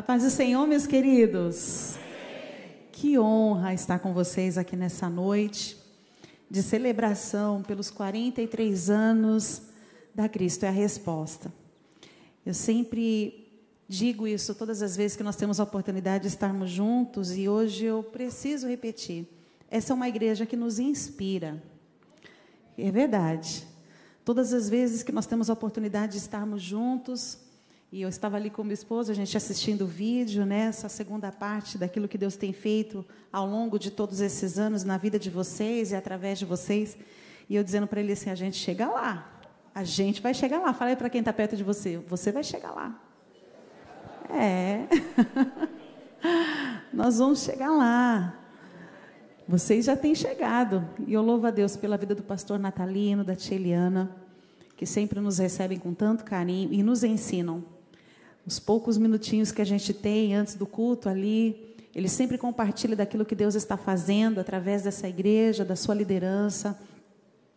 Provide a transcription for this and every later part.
A paz do Senhor, meus queridos. Que honra estar com vocês aqui nessa noite de celebração pelos 43 anos da Cristo é a resposta. Eu sempre digo isso todas as vezes que nós temos a oportunidade de estarmos juntos e hoje eu preciso repetir. Essa é uma igreja que nos inspira. É verdade. Todas as vezes que nós temos a oportunidade de estarmos juntos, e eu estava ali com meu esposo, a gente assistindo o vídeo, né, essa segunda parte daquilo que Deus tem feito ao longo de todos esses anos na vida de vocês e através de vocês. E eu dizendo para ele assim: a gente chega lá. A gente vai chegar lá. Fala aí para quem está perto de você: você vai chegar lá. É. Nós vamos chegar lá. Vocês já têm chegado. E eu louvo a Deus pela vida do pastor Natalino, da tia Eliana, que sempre nos recebem com tanto carinho e nos ensinam os poucos minutinhos que a gente tem antes do culto ali, ele sempre compartilha daquilo que Deus está fazendo através dessa igreja, da sua liderança.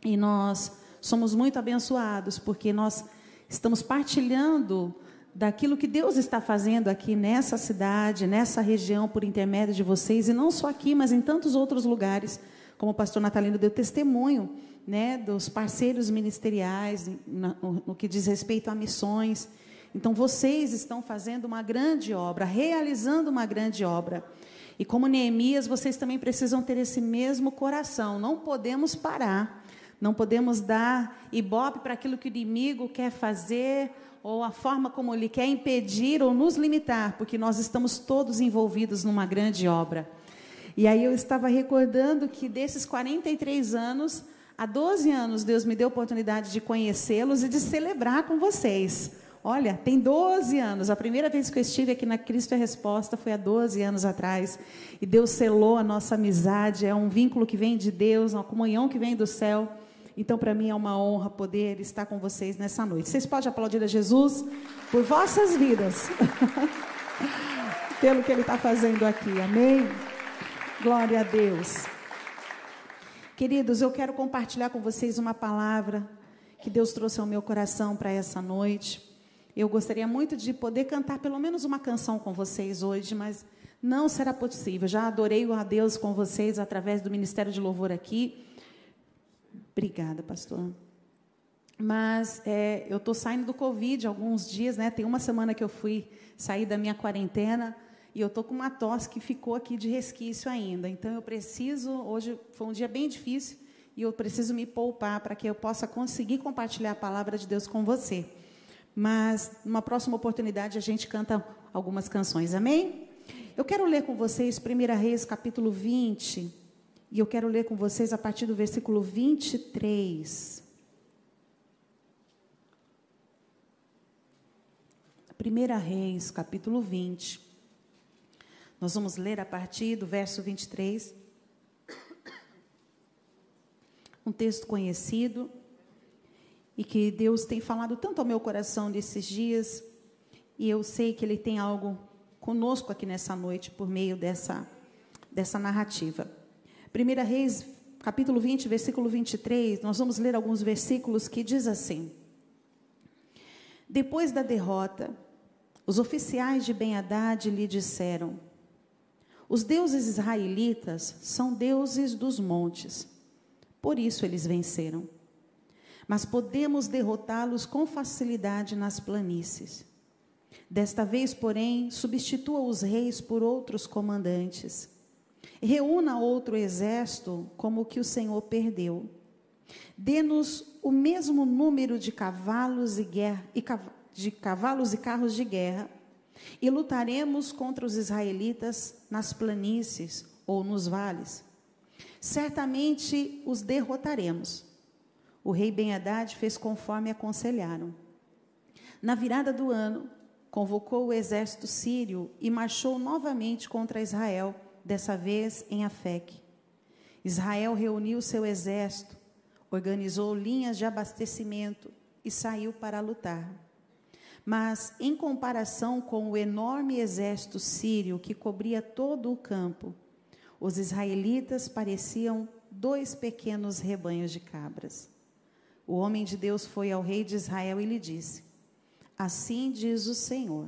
E nós somos muito abençoados, porque nós estamos partilhando daquilo que Deus está fazendo aqui nessa cidade, nessa região, por intermédio de vocês, e não só aqui, mas em tantos outros lugares, como o pastor Natalino deu testemunho, né, dos parceiros ministeriais, no, no que diz respeito a missões. Então vocês estão fazendo uma grande obra, realizando uma grande obra. E como Neemias, vocês também precisam ter esse mesmo coração. Não podemos parar. Não podemos dar ibope para aquilo que o inimigo quer fazer ou a forma como ele quer impedir ou nos limitar, porque nós estamos todos envolvidos numa grande obra. E aí eu estava recordando que desses 43 anos, há 12 anos Deus me deu a oportunidade de conhecê-los e de celebrar com vocês. Olha, tem 12 anos. A primeira vez que eu estive aqui na Cristo é Resposta foi há 12 anos atrás. E Deus selou a nossa amizade. É um vínculo que vem de Deus, uma comunhão que vem do céu. Então, para mim é uma honra poder estar com vocês nessa noite. Vocês podem aplaudir a Jesus por vossas vidas, pelo que Ele está fazendo aqui. Amém? Glória a Deus. Queridos, eu quero compartilhar com vocês uma palavra que Deus trouxe ao meu coração para essa noite. Eu gostaria muito de poder cantar pelo menos uma canção com vocês hoje, mas não será possível. Já adorei a Deus com vocês através do Ministério de Louvor aqui. Obrigada, pastor. Mas é, eu estou saindo do Covid alguns dias, né? Tem uma semana que eu fui sair da minha quarentena e eu estou com uma tosse que ficou aqui de resquício ainda. Então eu preciso, hoje foi um dia bem difícil e eu preciso me poupar para que eu possa conseguir compartilhar a palavra de Deus com você. Mas numa próxima oportunidade a gente canta algumas canções, amém? Eu quero ler com vocês 1 Reis capítulo 20, e eu quero ler com vocês a partir do versículo 23. 1 Reis capítulo 20. Nós vamos ler a partir do verso 23. Um texto conhecido e que Deus tem falado tanto ao meu coração nesses dias, e eu sei que Ele tem algo conosco aqui nessa noite por meio dessa, dessa narrativa. 1 Reis, capítulo 20, versículo 23, nós vamos ler alguns versículos que diz assim: Depois da derrota, os oficiais de Ben-Hadad lhe disseram: Os deuses israelitas são deuses dos montes, por isso eles venceram mas podemos derrotá-los com facilidade nas planícies. Desta vez, porém, substitua os reis por outros comandantes. Reúna outro exército como o que o Senhor perdeu. Dê-nos o mesmo número de cavalos e, guerra, e de cavalos e carros de guerra, e lutaremos contra os israelitas nas planícies ou nos vales. Certamente os derrotaremos o rei Ben-Hadad fez conforme aconselharam. Na virada do ano, convocou o exército sírio e marchou novamente contra Israel, dessa vez em Afec. Israel reuniu seu exército, organizou linhas de abastecimento e saiu para lutar. Mas, em comparação com o enorme exército sírio que cobria todo o campo, os israelitas pareciam dois pequenos rebanhos de cabras. O homem de Deus foi ao rei de Israel e lhe disse: Assim diz o Senhor: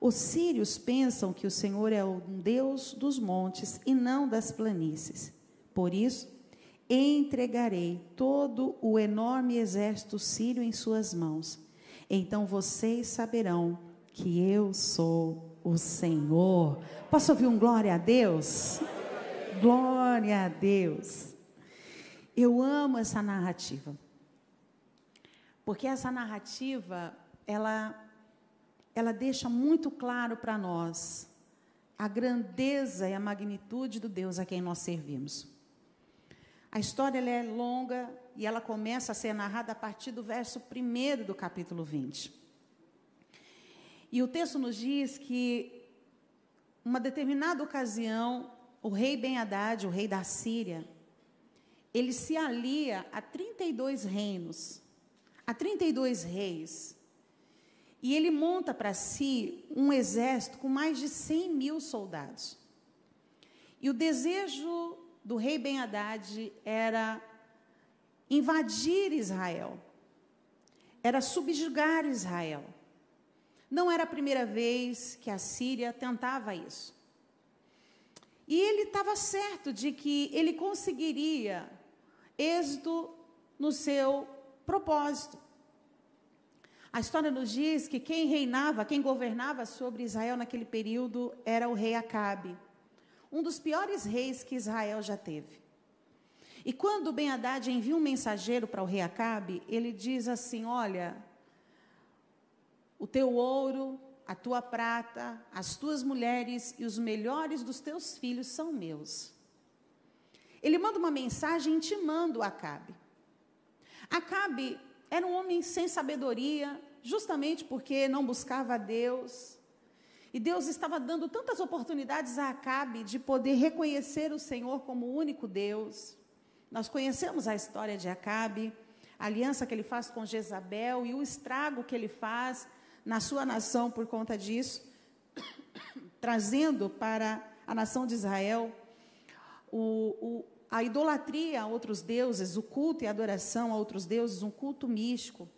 Os sírios pensam que o Senhor é o Deus dos montes e não das planícies. Por isso, entregarei todo o enorme exército sírio em suas mãos. Então vocês saberão que eu sou o Senhor. Posso ouvir um glória a Deus? Glória a Deus. Eu amo essa narrativa. Porque essa narrativa, ela ela deixa muito claro para nós a grandeza e a magnitude do Deus a quem nós servimos. A história é longa e ela começa a ser narrada a partir do verso 1 do capítulo 20. E o texto nos diz que, uma determinada ocasião, o rei Ben-Hadad, o rei da Síria, ele se alia a 32 reinos, a 32 reis. E ele monta para si um exército com mais de 100 mil soldados. E o desejo do rei Ben-Hadad era invadir Israel, era subjugar Israel. Não era a primeira vez que a Síria tentava isso. E ele estava certo de que ele conseguiria êxito no seu propósito. A história nos diz que quem reinava, quem governava sobre Israel naquele período era o rei Acabe um dos piores reis que Israel já teve. E quando Ben Haddad envia um mensageiro para o rei Acabe, ele diz assim: Olha, o teu ouro, a tua prata, as tuas mulheres e os melhores dos teus filhos são meus. Ele manda uma mensagem intimando Acabe. Acabe era um homem sem sabedoria, justamente porque não buscava a Deus, e Deus estava dando tantas oportunidades a Acabe de poder reconhecer o Senhor como o único Deus. Nós conhecemos a história de Acabe, a aliança que ele faz com Jezabel e o estrago que ele faz na sua nação por conta disso, trazendo para a nação de Israel o, o, a idolatria a outros deuses, o culto e a adoração a outros deuses, um culto místico.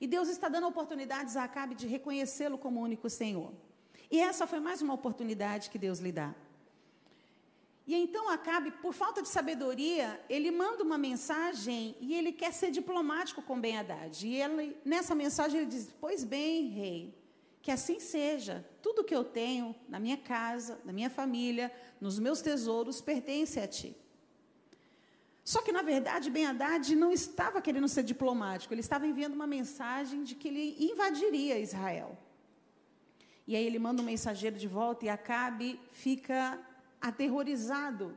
E Deus está dando oportunidades a Acabe de reconhecê-lo como único Senhor. E essa foi mais uma oportunidade que Deus lhe dá. E então Acabe, por falta de sabedoria, ele manda uma mensagem e ele quer ser diplomático com Ben Haddad. E ele, nessa mensagem ele diz: Pois bem, rei, que assim seja. Tudo que eu tenho na minha casa, na minha família, nos meus tesouros, pertence a ti. Só que, na verdade, Ben Haddad não estava querendo ser diplomático, ele estava enviando uma mensagem de que ele invadiria Israel. E aí ele manda um mensageiro de volta e Acabe fica aterrorizado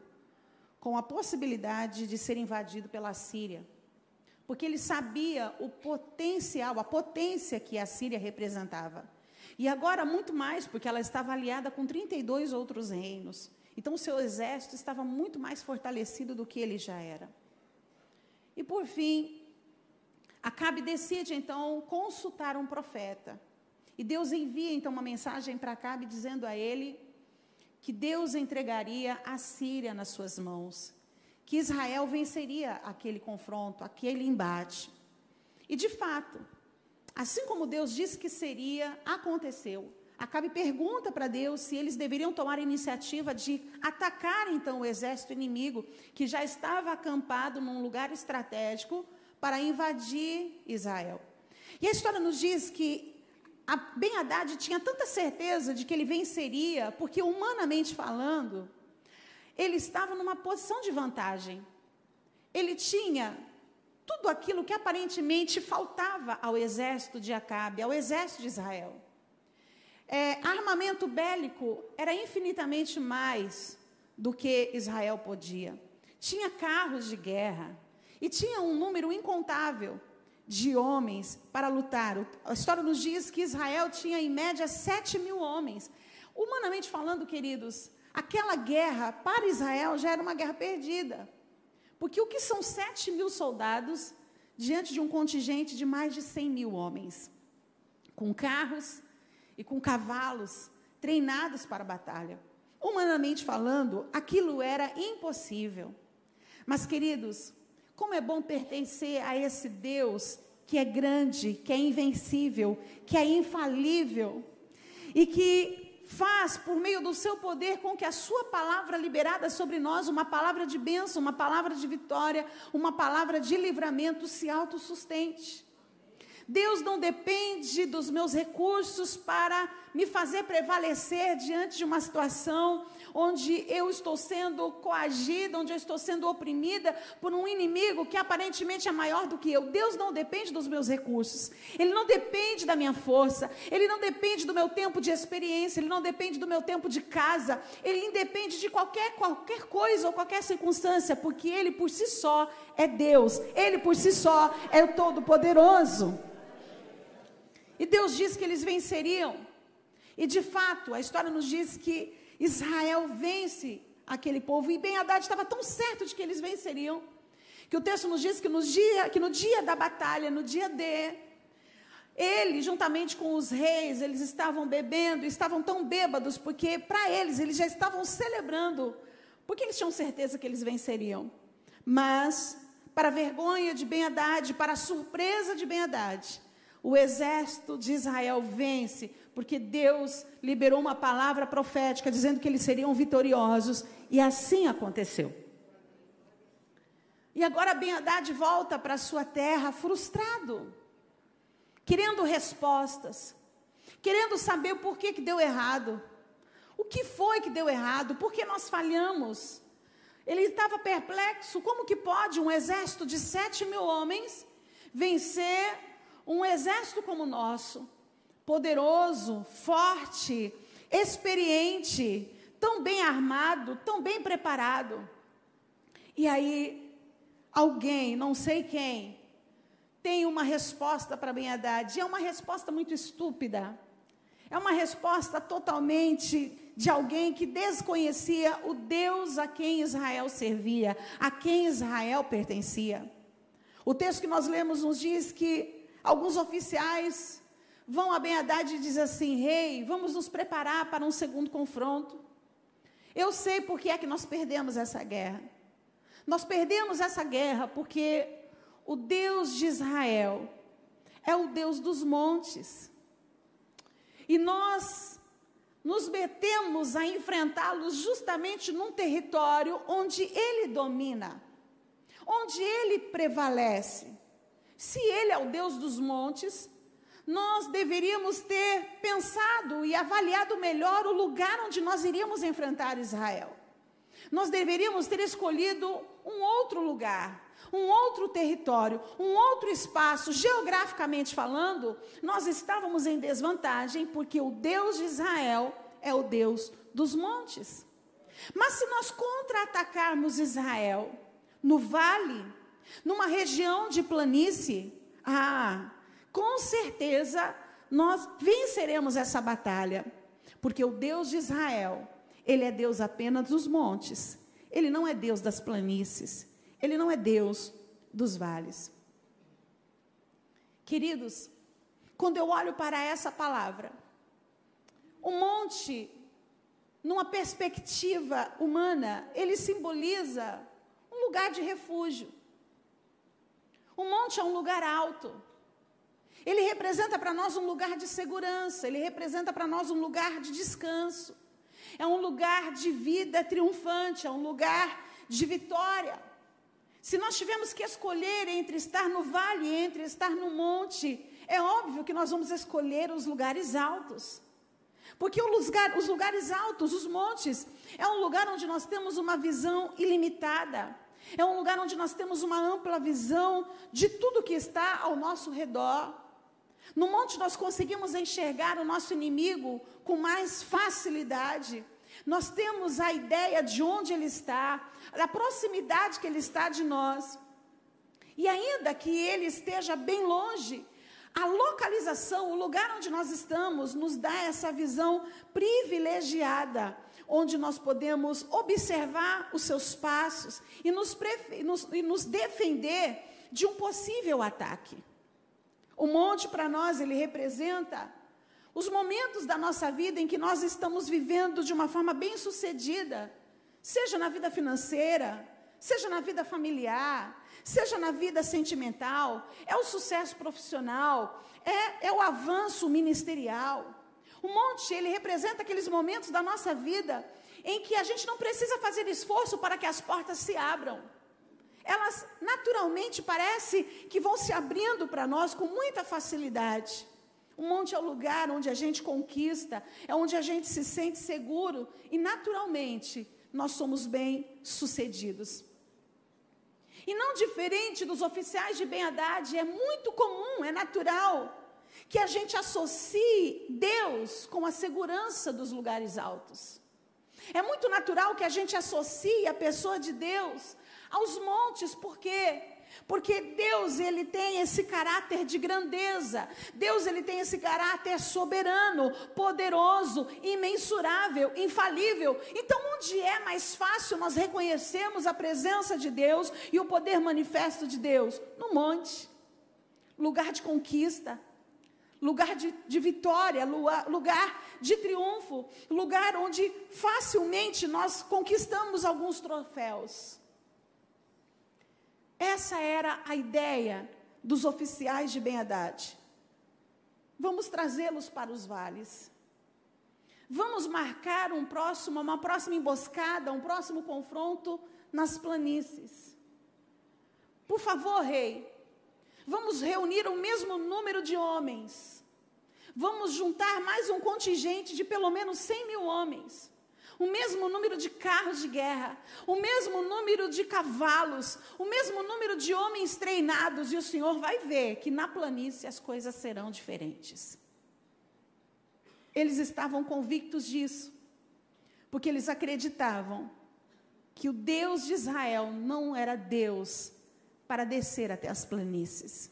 com a possibilidade de ser invadido pela Síria. Porque ele sabia o potencial, a potência que a Síria representava. E agora muito mais, porque ela estava aliada com 32 outros reinos. Então, o seu exército estava muito mais fortalecido do que ele já era. E, por fim, Acabe decide, então, consultar um profeta. E Deus envia, então, uma mensagem para Acabe dizendo a ele que Deus entregaria a Síria nas suas mãos, que Israel venceria aquele confronto, aquele embate. E, de fato, assim como Deus disse que seria, aconteceu. Acabe pergunta para Deus se eles deveriam tomar a iniciativa de atacar então o exército inimigo que já estava acampado num lugar estratégico para invadir Israel. E a história nos diz que Ben Haddad tinha tanta certeza de que ele venceria, porque humanamente falando, ele estava numa posição de vantagem. Ele tinha tudo aquilo que aparentemente faltava ao exército de Acabe, ao exército de Israel é, armamento bélico era infinitamente mais do que Israel podia. Tinha carros de guerra e tinha um número incontável de homens para lutar. A história nos diz que Israel tinha em média 7 mil homens. Humanamente falando, queridos, aquela guerra para Israel já era uma guerra perdida. Porque o que são 7 mil soldados diante de um contingente de mais de 100 mil homens? Com carros, e com cavalos treinados para a batalha. Humanamente falando, aquilo era impossível. Mas, queridos, como é bom pertencer a esse Deus que é grande, que é invencível, que é infalível. e que faz por meio do seu poder com que a sua palavra liberada sobre nós, uma palavra de bênção, uma palavra de vitória, uma palavra de livramento se autossustente. Deus não depende dos meus recursos para me fazer prevalecer diante de uma situação onde eu estou sendo coagida, onde eu estou sendo oprimida por um inimigo que aparentemente é maior do que eu. Deus não depende dos meus recursos, Ele não depende da minha força, Ele não depende do meu tempo de experiência, Ele não depende do meu tempo de casa, Ele independe de qualquer, qualquer coisa ou qualquer circunstância, porque Ele por si só é Deus, Ele por si só é o Todo-Poderoso. E Deus diz que eles venceriam. E de fato, a história nos diz que Israel vence aquele povo. E Ben Haddad estava tão certo de que eles venceriam, que o texto nos diz que no dia, que no dia da batalha, no dia D, ele, juntamente com os reis, eles estavam bebendo, estavam tão bêbados, porque para eles, eles já estavam celebrando, porque eles tinham certeza que eles venceriam. Mas, para a vergonha de Ben Haddad, para a surpresa de Ben Haddad, o exército de Israel vence, porque Deus liberou uma palavra profética dizendo que eles seriam vitoriosos, e assim aconteceu. E agora Ben Haddad volta para sua terra frustrado, querendo respostas, querendo saber porquê que deu errado. O que foi que deu errado? Por que nós falhamos? Ele estava perplexo: como que pode um exército de sete mil homens vencer um exército como o nosso? Poderoso, forte, experiente, tão bem armado, tão bem preparado. E aí, alguém, não sei quem, tem uma resposta para Ben Haddad. É uma resposta muito estúpida. É uma resposta totalmente de alguém que desconhecia o Deus a quem Israel servia, a quem Israel pertencia. O texto que nós lemos nos diz que alguns oficiais vão a Ben Haddad e dizem assim: Rei, vamos nos preparar para um segundo confronto. Eu sei por que é que nós perdemos essa guerra. Nós perdemos essa guerra porque o Deus de Israel é o Deus dos montes. E nós nos metemos a enfrentá-los justamente num território onde ele domina, onde ele prevalece. Se ele é o Deus dos montes, nós deveríamos ter pensado e avaliado melhor o lugar onde nós iríamos enfrentar Israel. Nós deveríamos ter escolhido um outro lugar, um outro território, um outro espaço. Geograficamente falando, nós estávamos em desvantagem porque o Deus de Israel é o Deus dos montes. Mas se nós contra-atacarmos Israel no vale, numa região de planície, ah, com certeza nós venceremos essa batalha, porque o Deus de Israel, ele é Deus apenas dos montes, ele não é Deus das planícies, ele não é Deus dos vales. Queridos, quando eu olho para essa palavra, o monte, numa perspectiva humana, ele simboliza um lugar de refúgio. O monte é um lugar alto. Ele representa para nós um lugar de segurança, ele representa para nós um lugar de descanso. É um lugar de vida triunfante, é um lugar de vitória. Se nós tivermos que escolher entre estar no vale e entre estar no monte, é óbvio que nós vamos escolher os lugares altos. Porque lugar, os lugares altos, os montes, é um lugar onde nós temos uma visão ilimitada. É um lugar onde nós temos uma ampla visão de tudo que está ao nosso redor. No monte nós conseguimos enxergar o nosso inimigo com mais facilidade. Nós temos a ideia de onde ele está, da proximidade que ele está de nós. E ainda que ele esteja bem longe, a localização, o lugar onde nós estamos, nos dá essa visão privilegiada, onde nós podemos observar os seus passos e nos, nos, e nos defender de um possível ataque. O monte para nós ele representa os momentos da nossa vida em que nós estamos vivendo de uma forma bem sucedida, seja na vida financeira, seja na vida familiar, seja na vida sentimental, é o sucesso profissional, é, é o avanço ministerial. O monte, ele representa aqueles momentos da nossa vida em que a gente não precisa fazer esforço para que as portas se abram. Elas naturalmente parece que vão se abrindo para nós com muita facilidade. O monte é o lugar onde a gente conquista, é onde a gente se sente seguro e naturalmente nós somos bem-sucedidos. E não diferente dos oficiais de bem-adade, é muito comum, é natural que a gente associe Deus com a segurança dos lugares altos. É muito natural que a gente associe a pessoa de Deus aos montes, por quê? Porque Deus, ele tem esse caráter de grandeza. Deus, ele tem esse caráter soberano, poderoso, imensurável, infalível. Então, onde é mais fácil nós reconhecermos a presença de Deus e o poder manifesto de Deus? No monte. Lugar de conquista, lugar de, de vitória, lugar de triunfo, lugar onde facilmente nós conquistamos alguns troféus. Essa era a ideia dos oficiais de Ben-Hadad. Vamos trazê-los para os vales. Vamos marcar um próximo, uma próxima emboscada, um próximo confronto nas planícies. Por favor, rei, vamos reunir o mesmo número de homens. Vamos juntar mais um contingente de pelo menos 100 mil homens o mesmo número de carros de guerra, o mesmo número de cavalos, o mesmo número de homens treinados, e o Senhor vai ver que na planície as coisas serão diferentes. Eles estavam convictos disso, porque eles acreditavam que o Deus de Israel não era Deus para descer até as planícies.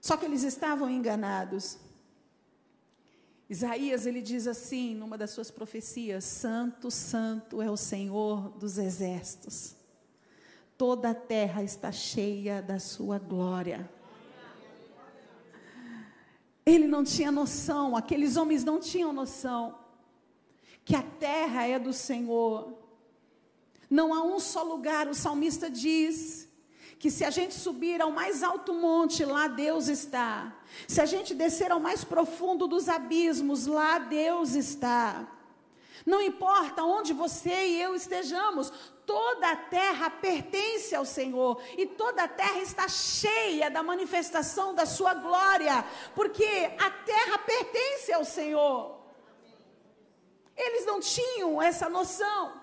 Só que eles estavam enganados. Isaías ele diz assim, numa das suas profecias: Santo, Santo é o Senhor dos exércitos. Toda a terra está cheia da sua glória. Ele não tinha noção, aqueles homens não tinham noção que a terra é do Senhor. Não há um só lugar, o salmista diz, que se a gente subir ao mais alto monte, lá Deus está. Se a gente descer ao mais profundo dos abismos, lá Deus está. Não importa onde você e eu estejamos, toda a terra pertence ao Senhor e toda a terra está cheia da manifestação da Sua glória, porque a terra pertence ao Senhor. Eles não tinham essa noção.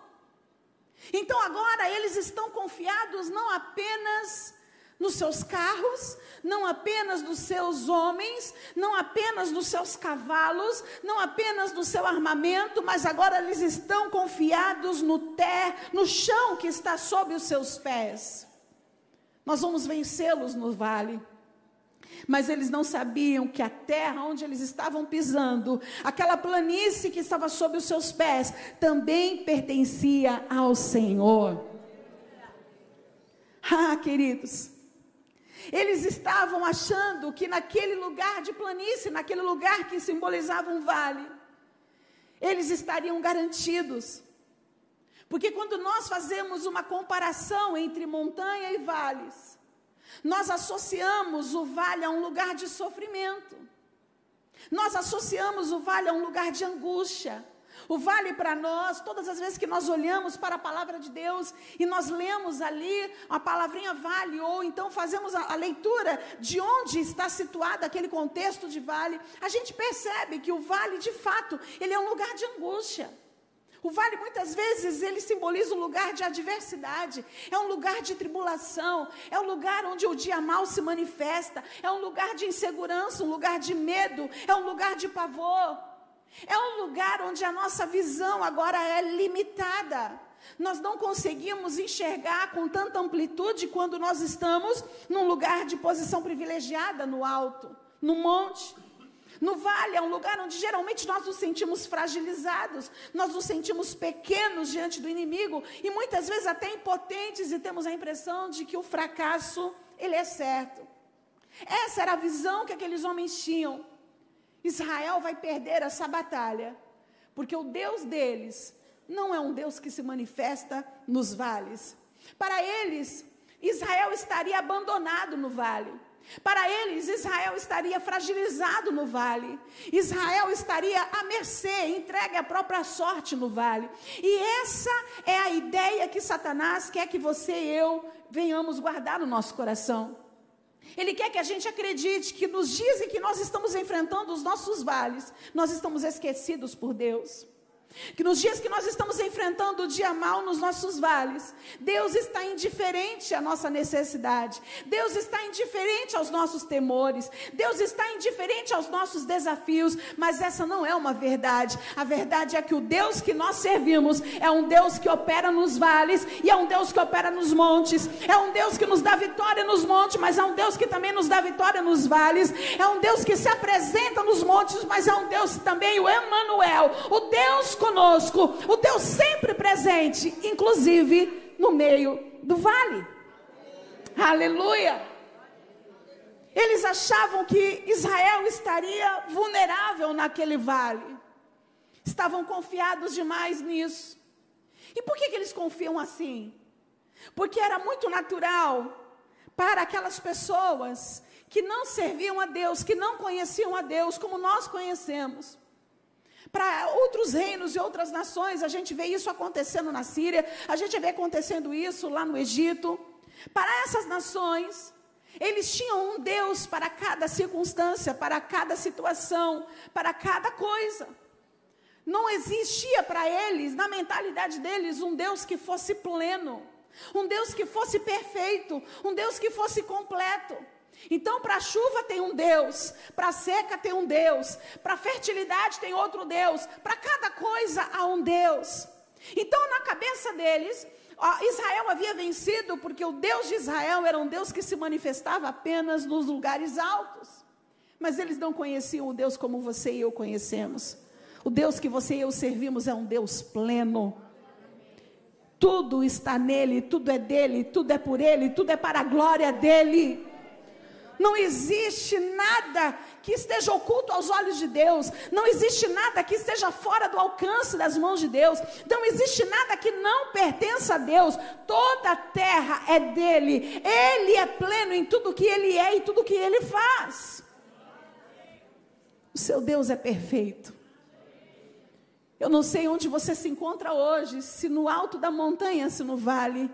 Então agora eles estão confiados não apenas nos seus carros, não apenas nos seus homens, não apenas nos seus cavalos, não apenas no seu armamento, mas agora eles estão confiados no té, no chão que está sob os seus pés. Nós vamos vencê-los no vale. Mas eles não sabiam que a terra onde eles estavam pisando, aquela planície que estava sob os seus pés, também pertencia ao Senhor. Ah, queridos, eles estavam achando que naquele lugar de planície, naquele lugar que simbolizava um vale, eles estariam garantidos. Porque quando nós fazemos uma comparação entre montanha e vales, nós associamos o vale a um lugar de sofrimento. Nós associamos o vale a um lugar de angústia. O vale para nós, todas as vezes que nós olhamos para a palavra de Deus e nós lemos ali a palavrinha vale, ou então fazemos a, a leitura de onde está situado aquele contexto de vale, a gente percebe que o vale, de fato, ele é um lugar de angústia. O vale muitas vezes ele simboliza um lugar de adversidade, é um lugar de tribulação, é um lugar onde o dia mal se manifesta, é um lugar de insegurança, um lugar de medo, é um lugar de pavor. É um lugar onde a nossa visão agora é limitada. Nós não conseguimos enxergar com tanta amplitude quando nós estamos num lugar de posição privilegiada no alto, no monte. No vale é um lugar onde geralmente nós nos sentimos fragilizados, nós nos sentimos pequenos diante do inimigo e muitas vezes até impotentes e temos a impressão de que o fracasso ele é certo. Essa era a visão que aqueles homens tinham. Israel vai perder essa batalha, porque o Deus deles não é um Deus que se manifesta nos vales. Para eles, Israel estaria abandonado no vale. Para eles, Israel estaria fragilizado no vale. Israel estaria à mercê, entregue à própria sorte no vale. E essa é a ideia que Satanás quer que você e eu venhamos guardar no nosso coração. Ele quer que a gente acredite que nos dias em que nós estamos enfrentando os nossos vales, nós estamos esquecidos por Deus. Que nos dias que nós estamos enfrentando o dia mal nos nossos vales, Deus está indiferente à nossa necessidade, Deus está indiferente aos nossos temores, Deus está indiferente aos nossos desafios, mas essa não é uma verdade. A verdade é que o Deus que nós servimos é um Deus que opera nos vales e é um Deus que opera nos montes, é um Deus que nos dá vitória nos montes, mas é um Deus que também nos dá vitória nos vales, é um Deus que se apresenta nos montes, mas é um Deus também, o Emmanuel, o Deus conosco, o Deus sempre presente, inclusive no meio do vale. Aleluia! Eles achavam que Israel estaria vulnerável naquele vale. Estavam confiados demais nisso. E por que, que eles confiam assim? Porque era muito natural para aquelas pessoas que não serviam a Deus, que não conheciam a Deus como nós conhecemos para outros reinos e outras nações. A gente vê isso acontecendo na Síria, a gente vê acontecendo isso lá no Egito. Para essas nações, eles tinham um Deus para cada circunstância, para cada situação, para cada coisa. Não existia para eles, na mentalidade deles, um Deus que fosse pleno, um Deus que fosse perfeito, um Deus que fosse completo. Então, para a chuva tem um Deus, para a seca tem um Deus, para a fertilidade tem outro Deus, para cada coisa há um Deus. Então, na cabeça deles, ó, Israel havia vencido porque o Deus de Israel era um Deus que se manifestava apenas nos lugares altos. Mas eles não conheciam o Deus como você e eu conhecemos. O Deus que você e eu servimos é um Deus pleno. Tudo está nele, tudo é dele, tudo é por ele, tudo é para a glória dele. Não existe nada que esteja oculto aos olhos de Deus. Não existe nada que esteja fora do alcance das mãos de Deus. Não existe nada que não pertença a Deus. Toda a terra é dele. Ele é pleno em tudo que ele é e tudo que ele faz. O seu Deus é perfeito. Eu não sei onde você se encontra hoje, se no alto da montanha, se no vale.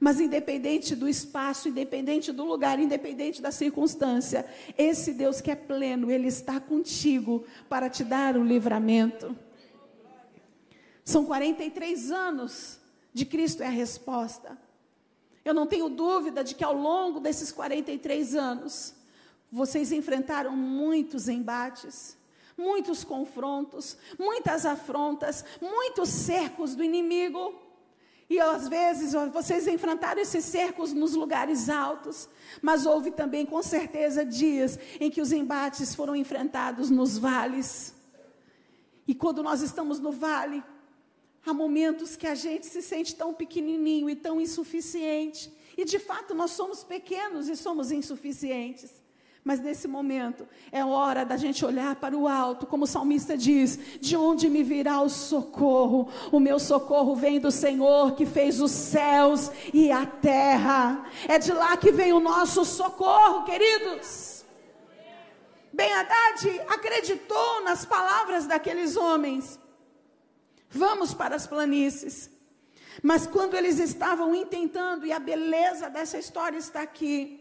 Mas independente do espaço, independente do lugar, independente da circunstância, esse Deus que é pleno, ele está contigo para te dar o livramento. São 43 anos de Cristo é a resposta. Eu não tenho dúvida de que ao longo desses 43 anos, vocês enfrentaram muitos embates, muitos confrontos, muitas afrontas, muitos cercos do inimigo. E às vezes vocês enfrentaram esses cercos nos lugares altos, mas houve também, com certeza, dias em que os embates foram enfrentados nos vales. E quando nós estamos no vale, há momentos que a gente se sente tão pequenininho e tão insuficiente. E de fato nós somos pequenos e somos insuficientes. Mas nesse momento é hora da gente olhar para o alto, como o salmista diz: de onde me virá o socorro? O meu socorro vem do Senhor que fez os céus e a terra. É de lá que vem o nosso socorro, queridos. Ben Haddad acreditou nas palavras daqueles homens. Vamos para as planícies. Mas quando eles estavam intentando, e a beleza dessa história está aqui,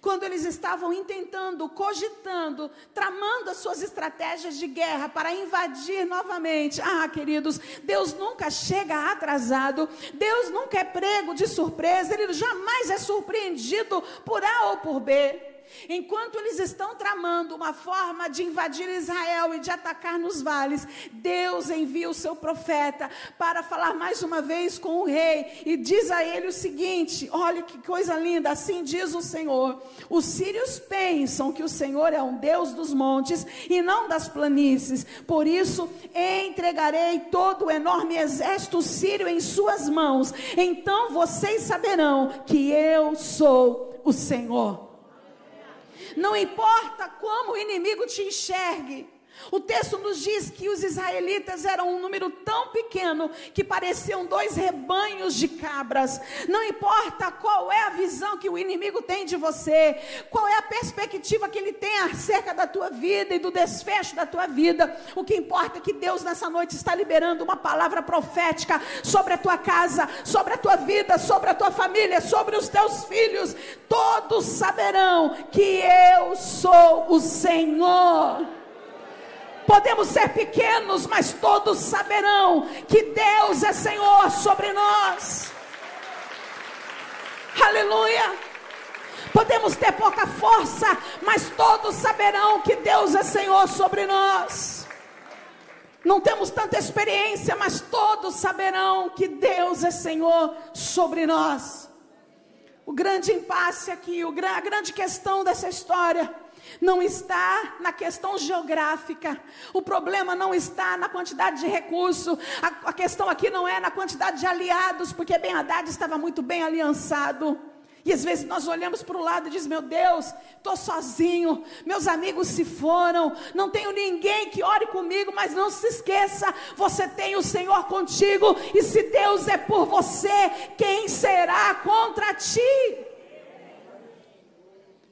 quando eles estavam intentando, cogitando, tramando as suas estratégias de guerra para invadir novamente. Ah, queridos, Deus nunca chega atrasado, Deus nunca é prego de surpresa, Ele jamais é surpreendido por A ou por B. Enquanto eles estão tramando uma forma de invadir Israel e de atacar nos vales, Deus envia o seu profeta para falar mais uma vez com o rei e diz a ele o seguinte: olha que coisa linda, assim diz o Senhor. Os sírios pensam que o Senhor é um Deus dos montes e não das planícies, por isso entregarei todo o enorme exército sírio em suas mãos. Então vocês saberão que eu sou o Senhor. Não importa como o inimigo te enxergue, O texto nos diz que os israelitas eram um número tão pequeno que pareciam dois rebanhos de cabras. Não importa qual é a visão que o inimigo tem de você, qual é a perspectiva que ele tem acerca da tua vida e do desfecho da tua vida, o que importa é que Deus nessa noite está liberando uma palavra profética sobre a tua casa, sobre a tua vida, sobre a tua família, sobre os teus filhos. Todos saberão que eu sou o Senhor. Podemos ser pequenos, mas todos saberão que Deus é Senhor sobre nós. Aleluia. Podemos ter pouca força, mas todos saberão que Deus é Senhor sobre nós. Não temos tanta experiência, mas todos saberão que Deus é Senhor sobre nós. O grande impasse aqui, a grande questão dessa história não está na questão geográfica, o problema não está na quantidade de recurso, a, a questão aqui não é na quantidade de aliados, porque Ben Haddad estava muito bem aliançado. E às vezes nós olhamos para o lado e diz: Meu Deus, estou sozinho, meus amigos se foram, não tenho ninguém que ore comigo, mas não se esqueça: você tem o Senhor contigo, e se Deus é por você, quem será contra ti?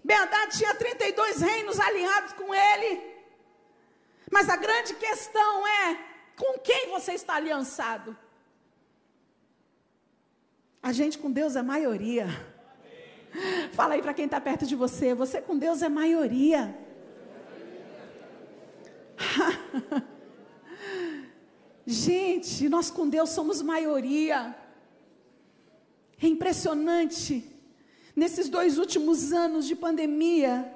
Ben tinha 32 reinos alinhados com ele. Mas a grande questão é: com quem você está aliançado? A gente com Deus é maioria. Fala aí para quem está perto de você: você com Deus é maioria. gente, nós com Deus somos maioria. É impressionante nesses dois últimos anos de pandemia,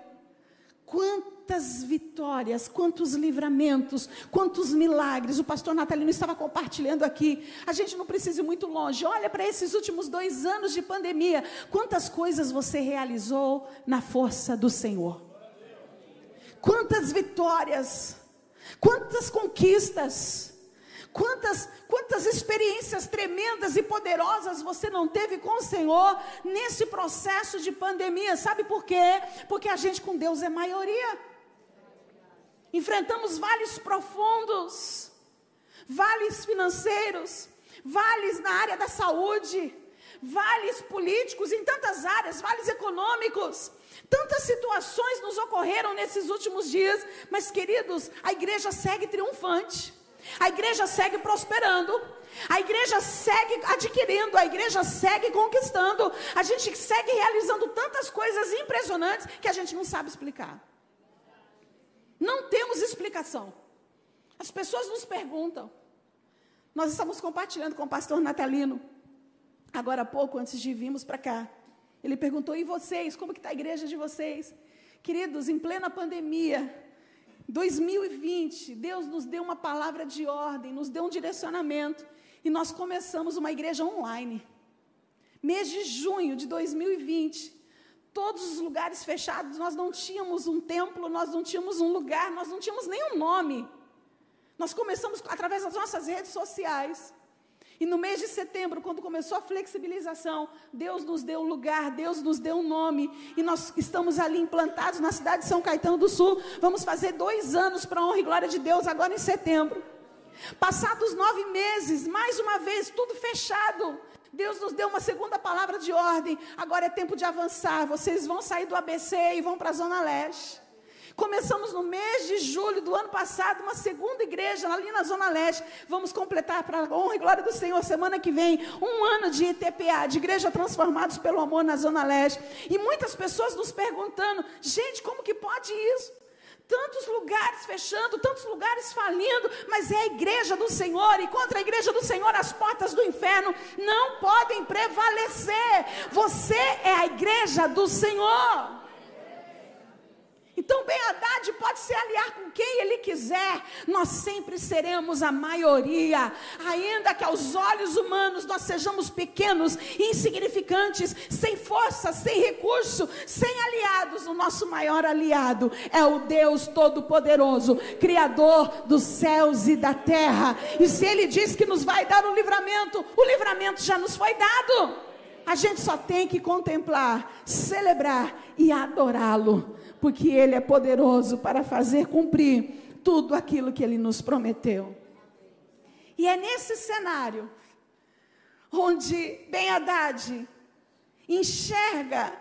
quantas vitórias, quantos livramentos, quantos milagres. O pastor Natalino estava compartilhando aqui. A gente não precisa ir muito longe. Olha para esses últimos dois anos de pandemia. Quantas coisas você realizou na força do Senhor. Quantas vitórias, quantas conquistas. Quantas, quantas experiências tremendas e poderosas você não teve com o Senhor nesse processo de pandemia? Sabe por quê? Porque a gente com Deus é maioria. Enfrentamos vales profundos, vales financeiros, vales na área da saúde, vales políticos em tantas áreas, vales econômicos. Tantas situações nos ocorreram nesses últimos dias, mas queridos, a igreja segue triunfante. A igreja segue prosperando. A igreja segue adquirindo, a igreja segue conquistando, a gente segue realizando tantas coisas impressionantes que a gente não sabe explicar. Não temos explicação. As pessoas nos perguntam. Nós estamos compartilhando com o pastor Natalino, agora há pouco, antes de virmos para cá. Ele perguntou: e vocês? Como que está a igreja de vocês? Queridos, em plena pandemia, 2020, Deus nos deu uma palavra de ordem, nos deu um direcionamento e nós começamos uma igreja online. Mês de junho de 2020, todos os lugares fechados, nós não tínhamos um templo, nós não tínhamos um lugar, nós não tínhamos nenhum nome. Nós começamos através das nossas redes sociais. E no mês de setembro, quando começou a flexibilização, Deus nos deu um lugar, Deus nos deu um nome. E nós estamos ali implantados na cidade de São Caetano do Sul. Vamos fazer dois anos para a honra e glória de Deus agora em setembro. Passados nove meses, mais uma vez, tudo fechado. Deus nos deu uma segunda palavra de ordem. Agora é tempo de avançar. Vocês vão sair do ABC e vão para a Zona Leste. Começamos no mês de julho do ano passado, uma segunda igreja ali na Zona Leste. Vamos completar, para a honra e glória do Senhor, semana que vem, um ano de ITPA, de Igreja Transformados pelo Amor na Zona Leste. E muitas pessoas nos perguntando: gente, como que pode isso? tantos lugares fechando, tantos lugares falindo, mas é a igreja do Senhor, e contra a igreja do Senhor as portas do inferno não podem prevalecer. Você é a igreja do Senhor. Então, Ben Haddad pode se aliar com quem ele quiser, nós sempre seremos a maioria, ainda que aos olhos humanos nós sejamos pequenos, insignificantes, sem força, sem recurso, sem aliados. O nosso maior aliado é o Deus Todo-Poderoso, Criador dos céus e da terra. E se Ele diz que nos vai dar o livramento, o livramento já nos foi dado. A gente só tem que contemplar, celebrar e adorá-lo porque Ele é poderoso para fazer cumprir tudo aquilo que ele nos prometeu. E é nesse cenário onde Ben Haddad enxerga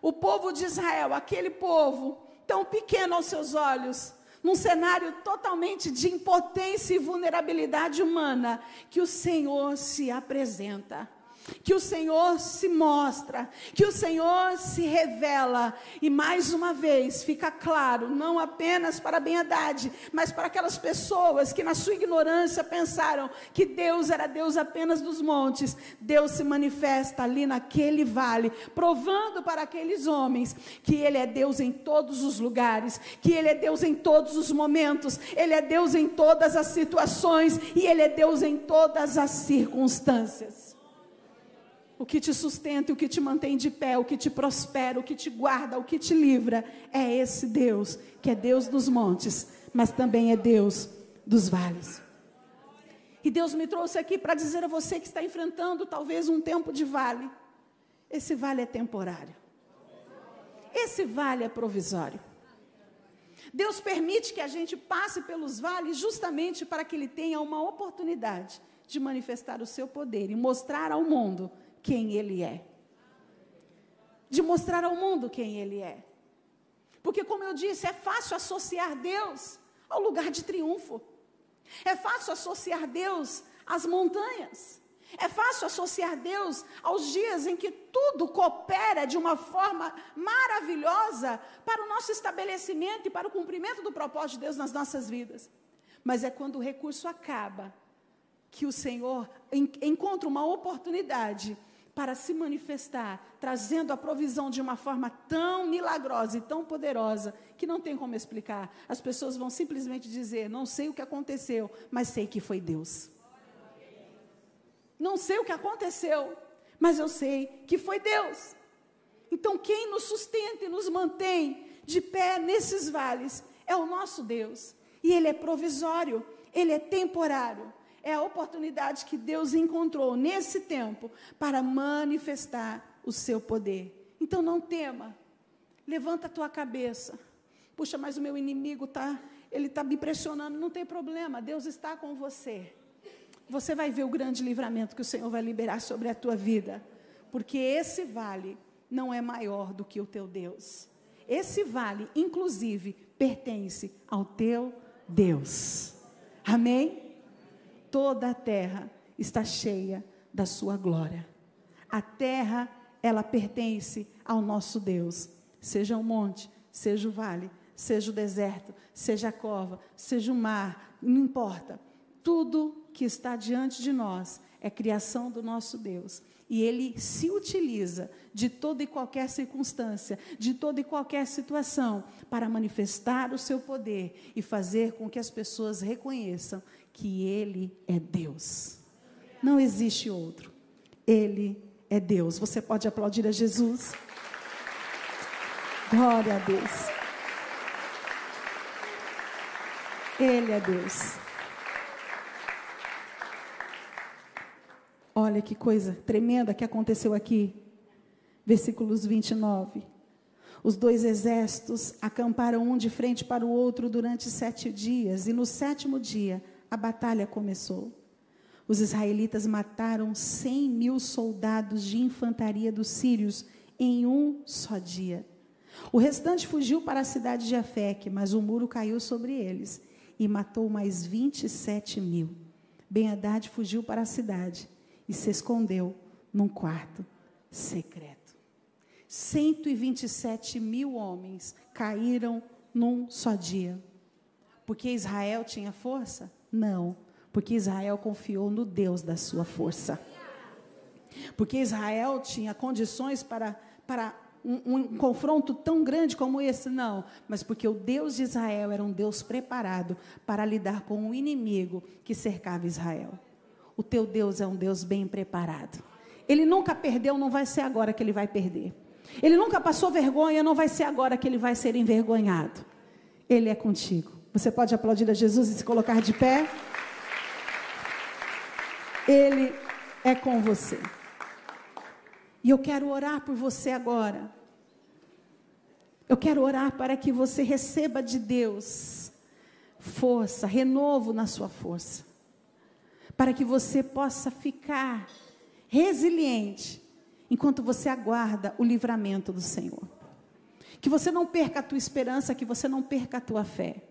o povo de Israel, aquele povo tão pequeno aos seus olhos, num cenário totalmente de impotência e vulnerabilidade humana, que o Senhor se apresenta que o Senhor se mostra, que o Senhor se revela, e mais uma vez fica claro, não apenas para Ben Haddad, mas para aquelas pessoas que na sua ignorância pensaram que Deus era Deus apenas dos montes, Deus se manifesta ali naquele vale, provando para aqueles homens que Ele é Deus em todos os lugares, que Ele é Deus em todos os momentos, Ele é Deus em todas as situações e Ele é Deus em todas as circunstâncias o que te sustenta, o que te mantém de pé, o que te prospera, o que te guarda, o que te livra, é esse Deus, que é Deus dos montes, mas também é Deus dos vales. E Deus me trouxe aqui para dizer a você que está enfrentando talvez um tempo de vale. Esse vale é temporário. Esse vale é provisório. Deus permite que a gente passe pelos vales justamente para que Ele tenha uma oportunidade de manifestar o seu poder e mostrar ao mundo quem Ele é. De mostrar ao mundo quem Ele é. Porque, como eu disse, é fácil associar Deus ao lugar de triunfo. É fácil associar Deus às montanhas. É fácil associar Deus aos dias em que tudo coopera de uma forma maravilhosa para o nosso estabelecimento e para o cumprimento do propósito de Deus nas nossas vidas. Mas é quando o recurso acaba que o Senhor encontra uma oportunidade para se manifestar, trazendo a provisão de uma forma tão milagrosa e tão poderosa que não tem como explicar. As pessoas vão simplesmente dizer: Não sei o que aconteceu, mas sei que foi Deus. Não sei o que aconteceu, mas eu sei que foi Deus. Então, quem nos sustenta e nos mantém de pé nesses vales é o nosso Deus. E Ele é provisório, Ele é temporário é a oportunidade que Deus encontrou nesse tempo para manifestar o seu poder. Então não tema. Levanta a tua cabeça. Puxa, mas o meu inimigo tá, ele está me pressionando. Não tem problema, Deus está com você. Você vai ver o grande livramento que o Senhor vai liberar sobre a tua vida, porque esse vale não é maior do que o teu Deus. Esse vale, inclusive, pertence ao teu Deus. Amém? Toda a terra está cheia da sua glória. A terra, ela pertence ao nosso Deus. Seja o monte, seja o vale, seja o deserto, seja a cova, seja o mar, não importa. Tudo que está diante de nós é criação do nosso Deus. E ele se utiliza de toda e qualquer circunstância, de toda e qualquer situação, para manifestar o seu poder e fazer com que as pessoas reconheçam que Ele é Deus. Não existe outro. Ele é Deus. Você pode aplaudir a Jesus? Glória a Deus. Ele é Deus. Olha que coisa tremenda que aconteceu aqui. Versículos 29. Os dois exércitos acamparam um de frente para o outro durante sete dias, e no sétimo dia a batalha começou. Os israelitas mataram cem mil soldados de infantaria dos sírios em um só dia. O restante fugiu para a cidade de Afeque, mas o muro caiu sobre eles e matou mais 27 mil. Ben Haddad fugiu para a cidade e se escondeu num quarto secreto. 127 mil homens caíram num só dia. Porque Israel tinha força? Não, porque Israel confiou no Deus da sua força. Porque Israel tinha condições para, para um, um, confronto tão grande como esse? Não, mas porque o Deus de Israel era um Deus preparado para lidar com o inimigo que cercava Israel. O teu Deus é um Deus bem preparado. Ele nunca perdeu, não vai ser agora que ele vai perder. Ele nunca passou vergonha, não vai ser agora que ele vai ser envergonhado. Ele é contigo. Você pode aplaudir a Jesus e se colocar de pé? Ele é com você. E eu quero orar por você agora. Eu quero orar para que você receba de Deus força, renovo na sua força, para que você possa ficar resiliente enquanto você aguarda o livramento do Senhor. Que você não perca a tua esperança, que você não perca a tua fé.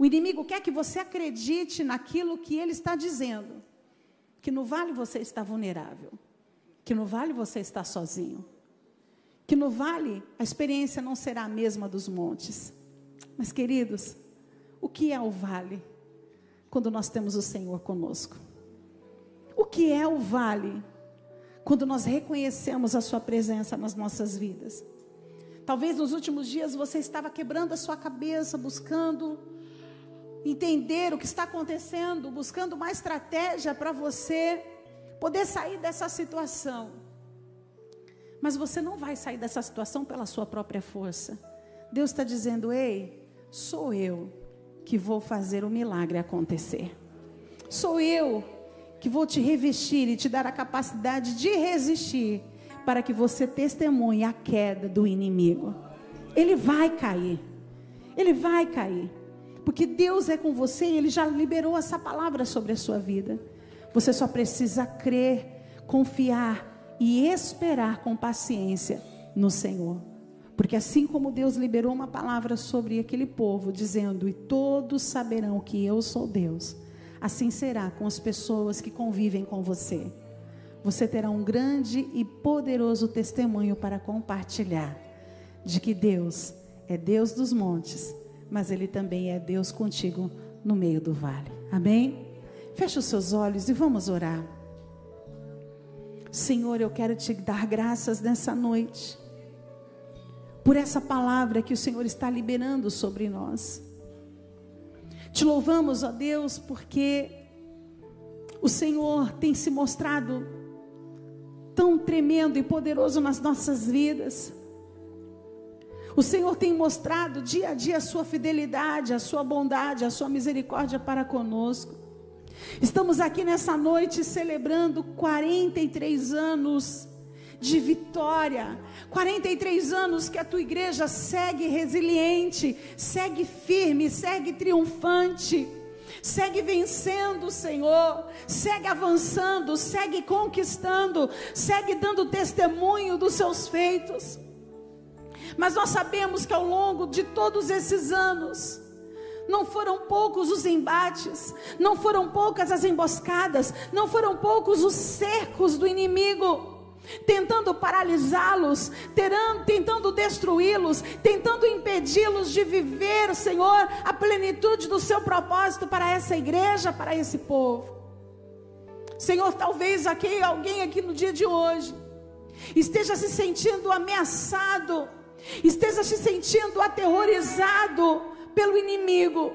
O inimigo quer que você acredite naquilo que ele está dizendo. Que no vale você está vulnerável. Que no vale você está sozinho. Que no vale a experiência não será a mesma dos montes. Mas, queridos, o que é o vale? Quando nós temos o Senhor conosco. O que é o vale? Quando nós reconhecemos a Sua presença nas nossas vidas. Talvez nos últimos dias você estava quebrando a sua cabeça, buscando entender o que está acontecendo, buscando uma estratégia para você poder sair dessa situação. Mas você não vai sair dessa situação pela sua própria força. Deus está dizendo: ei, sou eu que vou fazer o milagre acontecer. Sou eu que vou te revestir e te dar a capacidade de resistir para que você testemunhe a queda do inimigo. Ele vai cair. Ele vai cair. Porque Deus é com você e Ele já liberou essa palavra sobre a sua vida. Você só precisa crer, confiar e esperar com paciência no Senhor. Porque assim como Deus liberou uma palavra sobre aquele povo, dizendo: E todos saberão que eu sou Deus, assim será com as pessoas que convivem com você. Você terá um grande e poderoso testemunho para compartilhar de que Deus é Deus dos montes mas Ele também é Deus contigo no meio do vale. Amém? Feche os seus olhos e vamos orar. Senhor, eu quero te dar graças nessa noite, por essa palavra que o Senhor está liberando sobre nós. Te louvamos, ó Deus, porque o Senhor tem se mostrado tão tremendo e poderoso nas nossas vidas. O Senhor tem mostrado dia a dia a sua fidelidade, a sua bondade, a sua misericórdia para conosco. Estamos aqui nessa noite celebrando 43 anos de vitória. 43 anos que a tua igreja segue resiliente, segue firme, segue triunfante, segue vencendo, Senhor, segue avançando, segue conquistando, segue dando testemunho dos seus feitos. Mas nós sabemos que ao longo de todos esses anos, não foram poucos os embates, não foram poucas as emboscadas, não foram poucos os cercos do inimigo, tentando paralisá-los, tentando destruí-los, tentando impedi-los de viver, Senhor, a plenitude do seu propósito para essa igreja, para esse povo. Senhor, talvez aqui, alguém aqui no dia de hoje esteja se sentindo ameaçado esteja se sentindo aterrorizado pelo inimigo.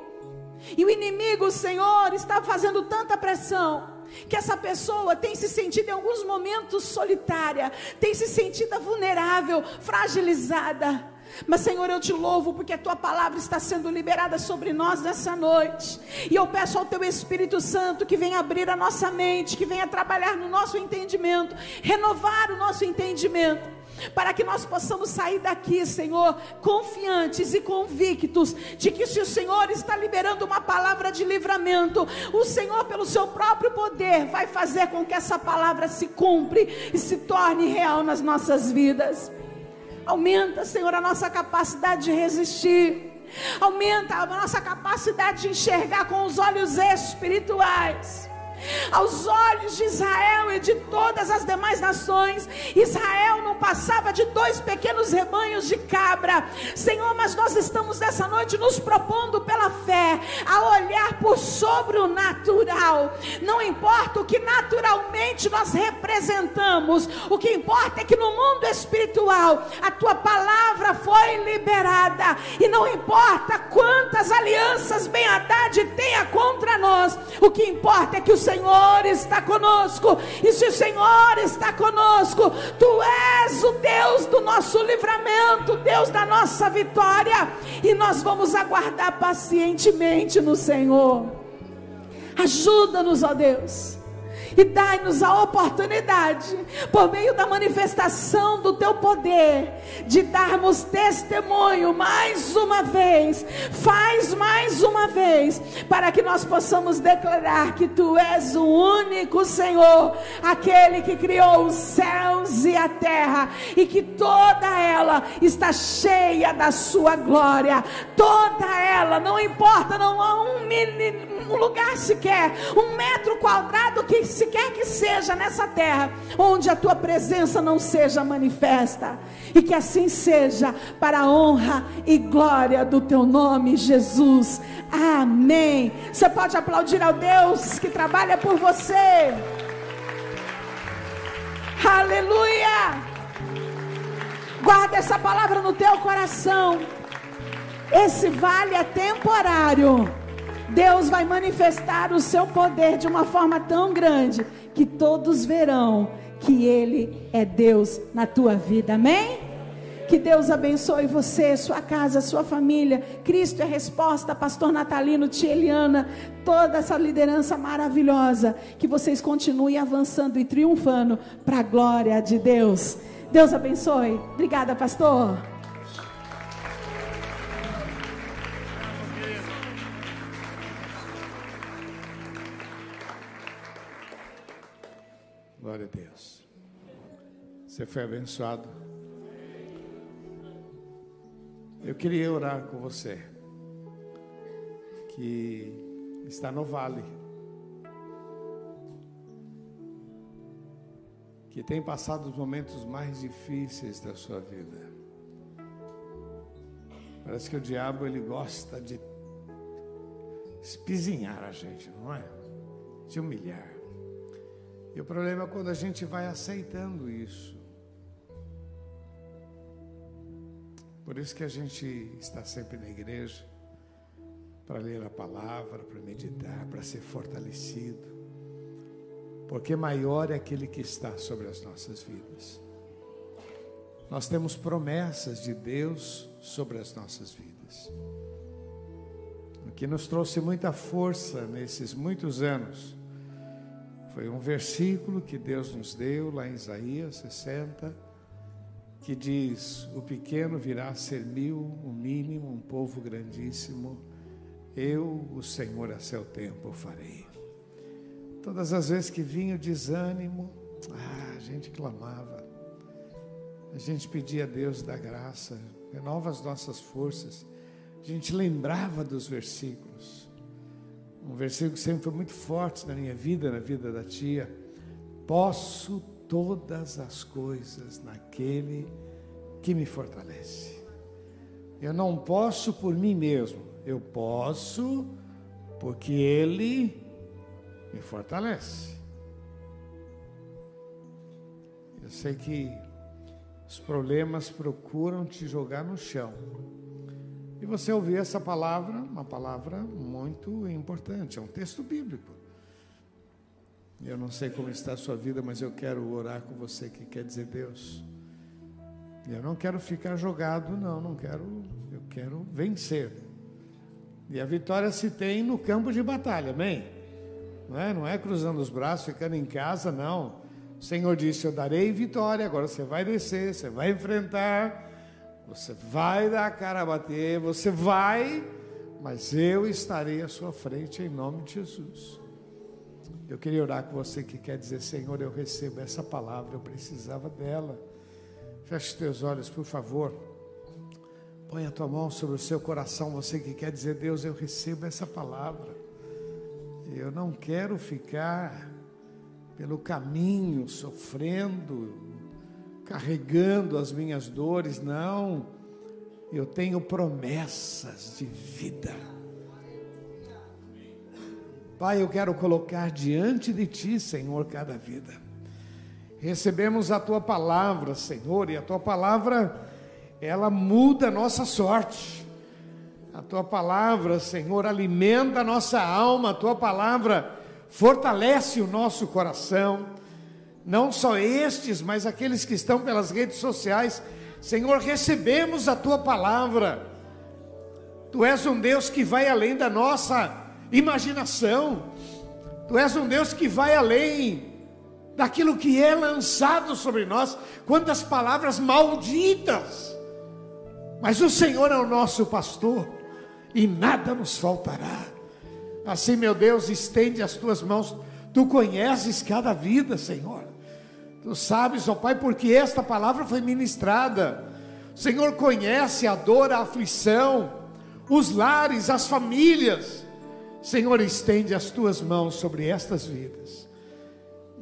E o inimigo, Senhor, está fazendo tanta pressão que essa pessoa tem se sentido em alguns momentos solitária, tem se sentido vulnerável, fragilizada. Mas, Senhor, eu te louvo porque a tua palavra está sendo liberada sobre nós nessa noite. E eu peço ao teu Espírito Santo que venha abrir a nossa mente, que venha trabalhar no nosso entendimento, renovar o nosso entendimento para que nós possamos sair daqui, Senhor, confiantes e convictos de que se o Senhor está liberando uma palavra de livramento, o Senhor, pelo seu próprio poder, vai fazer com que essa palavra se cumpre e se torne real nas nossas vidas. Aumenta, Senhor, a nossa capacidade de resistir. Aumenta a nossa capacidade de enxergar com os olhos espirituais aos olhos de Israel e de todas as demais nações. Israel não passava de dois pequenos rebanhos de cabra. Senhor, mas nós estamos nessa noite nos propondo pela fé a olhar por sobre o natural. Não importa o que naturalmente nós representamos, o que importa é que no mundo espiritual a tua palavra foi liberada e não importa quantas alianças bem Haddad tenha contra nós, o que importa é que o Senhor está conosco. E se o Senhor está conosco, tu és o Deus do nosso livramento, Deus da nossa vitória. E nós vamos aguardar pacientemente no Senhor. Ajuda-nos, ó Deus. E dai-nos a oportunidade, por meio da manifestação do teu poder, de darmos testemunho mais uma vez. Faz mais uma vez, para que nós possamos declarar que tu és o único Senhor, aquele que criou os céus e a terra, e que toda ela está cheia da sua glória. Toda ela, não importa, não há um, um lugar sequer, um metro quadrado que sequer que seja nessa terra, onde a tua presença não seja manifesta. E que assim seja, para a honra e glória do teu nome, Jesus. Amém. Você pode aplaudir ao Deus que trabalha por você. Aleluia. Guarda essa palavra no teu coração. Esse vale é temporário. Deus vai manifestar o seu poder de uma forma tão grande que todos verão que Ele é Deus na tua vida. Amém? Que Deus abençoe você, sua casa, sua família. Cristo é resposta, Pastor Natalino, Tia Eliana, toda essa liderança maravilhosa. Que vocês continuem avançando e triunfando para a glória de Deus. Deus abençoe. Obrigada, pastor. Glória a Deus. Você foi abençoado. Eu queria orar com você que está no vale, que tem passado os momentos mais difíceis da sua vida. Parece que o diabo ele gosta de espizinhar a gente, não é? De humilhar. E o problema é quando a gente vai aceitando isso. Por isso que a gente está sempre na igreja para ler a palavra, para meditar, para ser fortalecido. Porque maior é aquele que está sobre as nossas vidas. Nós temos promessas de Deus sobre as nossas vidas. O que nos trouxe muita força nesses muitos anos foi um versículo que Deus nos deu lá em Isaías 60, que diz: O pequeno virá a ser mil, o mínimo, um povo grandíssimo. Eu, o Senhor, a seu tempo farei. Todas as vezes que vinha o desânimo, ah, a gente clamava, a gente pedia a Deus da graça, renova as nossas forças, a gente lembrava dos versículos um versículo que sempre foi muito forte na minha vida, na vida da tia. Posso todas as coisas naquele que me fortalece. Eu não posso por mim mesmo, eu posso porque Ele me fortalece. Eu sei que os problemas procuram te jogar no chão. E você ouvir essa palavra, uma palavra muito importante, é um texto bíblico. Eu não sei como está a sua vida, mas eu quero orar com você que quer dizer Deus. Eu não quero ficar jogado, não, não quero, eu quero vencer. E a vitória se tem no campo de batalha, amém? Não é, não é cruzando os braços, ficando em casa, não. O Senhor disse: Eu darei vitória, agora você vai descer, você vai enfrentar. Você vai dar a cara a bater, você vai, mas eu estarei à sua frente em nome de Jesus. Eu queria orar com você que quer dizer, Senhor, eu recebo essa palavra, eu precisava dela. Feche teus olhos, por favor. Põe a tua mão sobre o seu coração, você que quer dizer, Deus, eu recebo essa palavra. Eu não quero ficar pelo caminho sofrendo, carregando as minhas dores, não. Eu tenho promessas de vida. Pai, eu quero colocar diante de Ti, Senhor, cada vida. Recebemos a Tua palavra, Senhor, e a Tua palavra, ela muda a nossa sorte. A Tua palavra, Senhor, alimenta a nossa alma, a Tua palavra fortalece o nosso coração não só estes, mas aqueles que estão pelas redes sociais. Senhor, recebemos a tua palavra. Tu és um Deus que vai além da nossa imaginação. Tu és um Deus que vai além daquilo que é lançado sobre nós, quantas palavras malditas. Mas o Senhor é o nosso pastor e nada nos faltará. Assim, meu Deus, estende as tuas mãos. Tu conheces cada vida, Senhor. Tu sabes, ó Pai, porque esta palavra foi ministrada. O Senhor conhece a dor, a aflição, os lares, as famílias. Senhor, estende as tuas mãos sobre estas vidas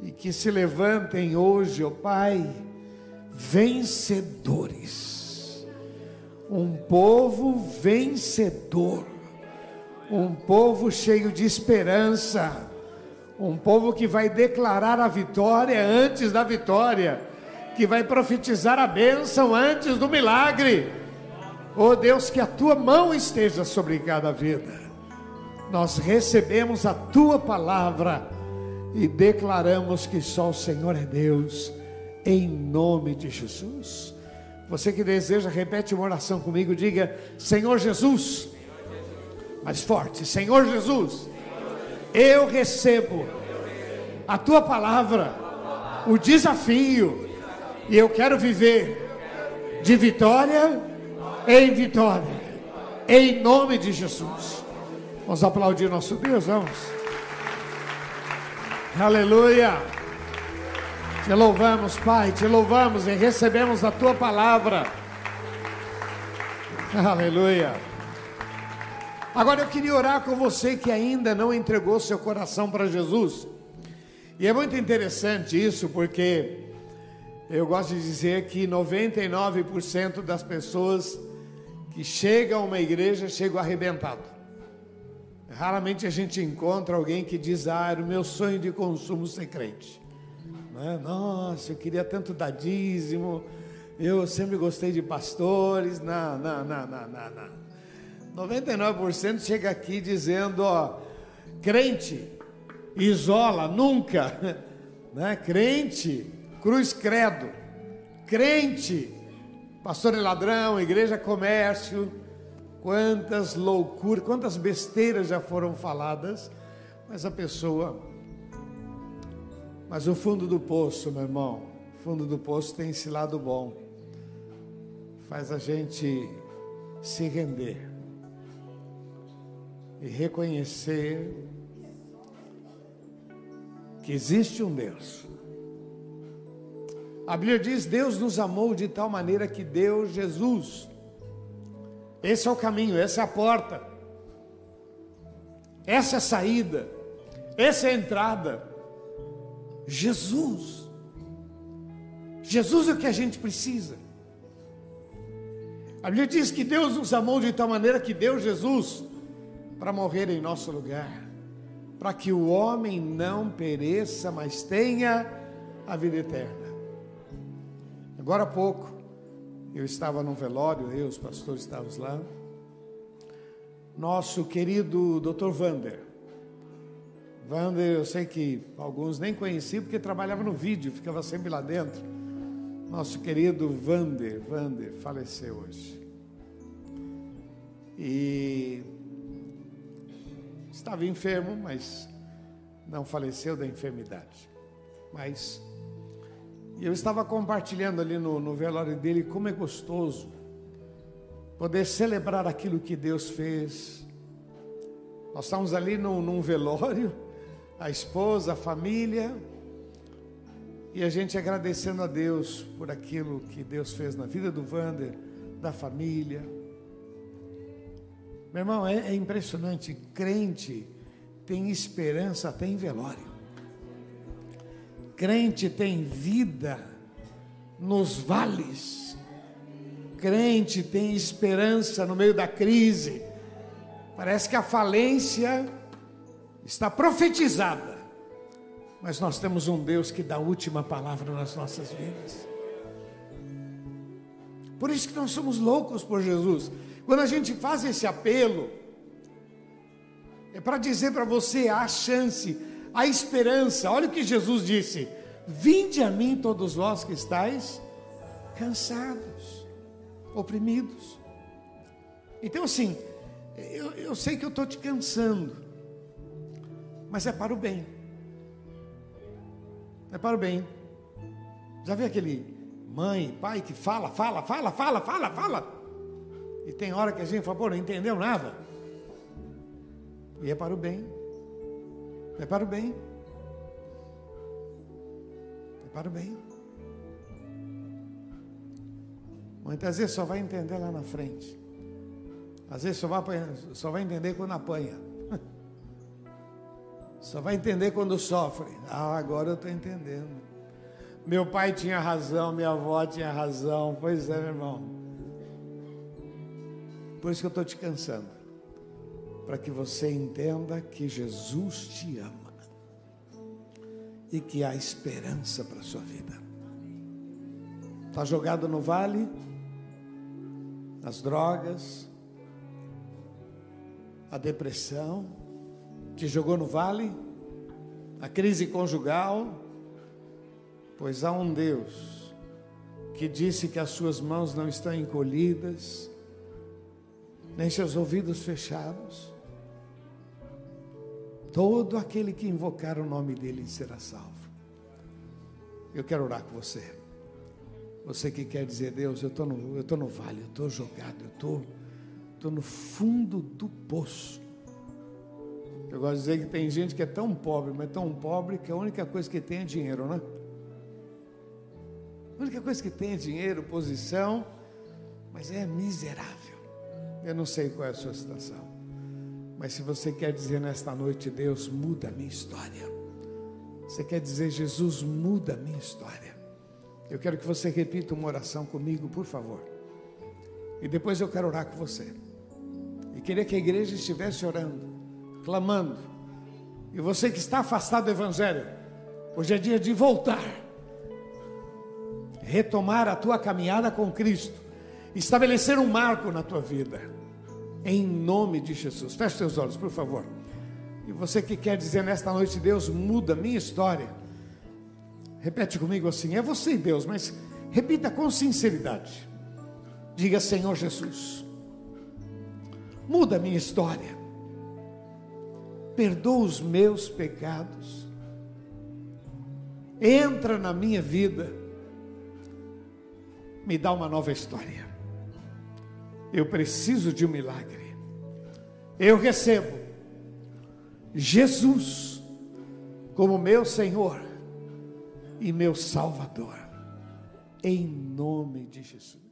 e que se levantem hoje, ó Pai, vencedores. Um povo vencedor, um povo cheio de esperança, um povo que vai declarar a vitória antes da vitória, que vai profetizar a bênção antes do milagre. Oh Deus, que a tua mão esteja sobre cada vida. Nós recebemos a tua palavra e declaramos que só o Senhor é Deus, em nome de Jesus. Você que deseja, repete uma oração comigo, diga: Senhor Jesus, mais forte, Senhor Jesus, eu recebo a tua palavra, o desafio, e eu quero viver de vitória em vitória, em nome de Jesus. Vamos aplaudir nosso Deus, vamos. Aleluia. Te louvamos, Pai, te louvamos e recebemos a tua palavra. Aleluia. Agora eu queria orar com você que ainda não entregou seu coração para Jesus. E é muito interessante isso, porque eu gosto de dizer que 99% das pessoas que chegam a uma igreja chegam arrebentado. Raramente a gente encontra alguém que diz, ah, era o meu sonho de consumo ser crente. É? Nossa, eu queria tanto dar dízimo, eu sempre gostei de pastores. Não, não, não, não, não, não. 99% chega aqui dizendo, ó, crente, isola, nunca. Né? Crente, cruz credo. Crente, pastor e ladrão, igreja comércio Quantas loucuras, quantas besteiras já foram faladas, mas a pessoa. Mas o fundo do poço, meu irmão, o fundo do poço tem esse lado bom, faz a gente se render e reconhecer que existe um Deus. A Bíblia diz: Deus nos amou de tal maneira que deu Jesus esse é o caminho, essa é a porta. Essa é a saída. Essa é a entrada. Jesus. Jesus é o que a gente precisa. A Bíblia diz que Deus nos amou de tal maneira que deu Jesus para morrer em nosso lugar, para que o homem não pereça, mas tenha a vida eterna. Agora há pouco, eu estava num velório, eu, os pastores estávamos lá. Nosso querido Dr. Vander. Vander, eu sei que alguns nem conheciam porque trabalhava no vídeo, ficava sempre lá dentro. Nosso querido Vander, Vander faleceu hoje. E estava enfermo, mas não faleceu da enfermidade. Mas eu estava compartilhando ali no, no velório dele como é gostoso poder celebrar aquilo que Deus fez. Nós estamos ali num velório, a esposa, a família, e a gente agradecendo a Deus por aquilo que Deus fez na vida do Vander, da família. Meu irmão, é, é impressionante. Crente tem esperança até em velório. Crente tem vida nos vales. Crente tem esperança no meio da crise. Parece que a falência está profetizada. Mas nós temos um Deus que dá a última palavra nas nossas vidas. Por isso que nós somos loucos por Jesus. Quando a gente faz esse apelo, é para dizer para você a chance a esperança. Olha o que Jesus disse: Vinde a mim, todos vós que estáis cansados, oprimidos. Então, assim, eu, eu sei que eu estou te cansando, mas é para o bem. Repara bem. Já viu aquele mãe, pai que fala, fala, fala, fala, fala, fala? E tem hora que a gente fala, pô, não entendeu nada. E é para o bem. É para o bem. É para o bem. Muitas vezes só vai entender lá na frente. Às vezes só vai, só vai entender quando apanha. Só vai entender quando sofre. Ah, agora eu estou entendendo. Meu pai tinha razão, minha avó tinha razão. Pois é, meu irmão. Por isso que eu estou te cansando. Para que você entenda que Jesus te ama. E que há esperança para a sua vida. Está jogado no vale? As drogas? A depressão? Te jogou no vale? A crise conjugal? Pois há um Deus que disse que as suas mãos não estão encolhidas, nem seus ouvidos fechados. Todo aquele que invocar o nome dele será salvo. Eu quero orar com você. Você que quer dizer, Deus, eu estou no vale, eu estou jogado, eu estou tô, tô no fundo do poço. Eu gosto de dizer que tem gente que é tão pobre, mas tão pobre que a única coisa que tem é dinheiro, né? A única coisa que tem é dinheiro, posição, mas é miserável. Eu não sei qual é a sua situação. Mas se você quer dizer nesta noite, Deus, muda a minha história. Você quer dizer, Jesus, muda a minha história. Eu quero que você repita uma oração comigo, por favor. E depois eu quero orar com você. E queria que a igreja estivesse orando, clamando. E você que está afastado do Evangelho, hoje é dia de voltar, retomar a tua caminhada com Cristo estabelecer um marco na tua vida. Em nome de Jesus. Feche seus olhos, por favor. E você que quer dizer nesta noite, Deus muda minha história. Repete comigo assim: é você, Deus, mas repita com sinceridade. Diga, Senhor Jesus, muda minha história. Perdoa os meus pecados. Entra na minha vida. Me dá uma nova história. Eu preciso de um milagre. Eu recebo Jesus como meu Senhor e meu Salvador, em nome de Jesus.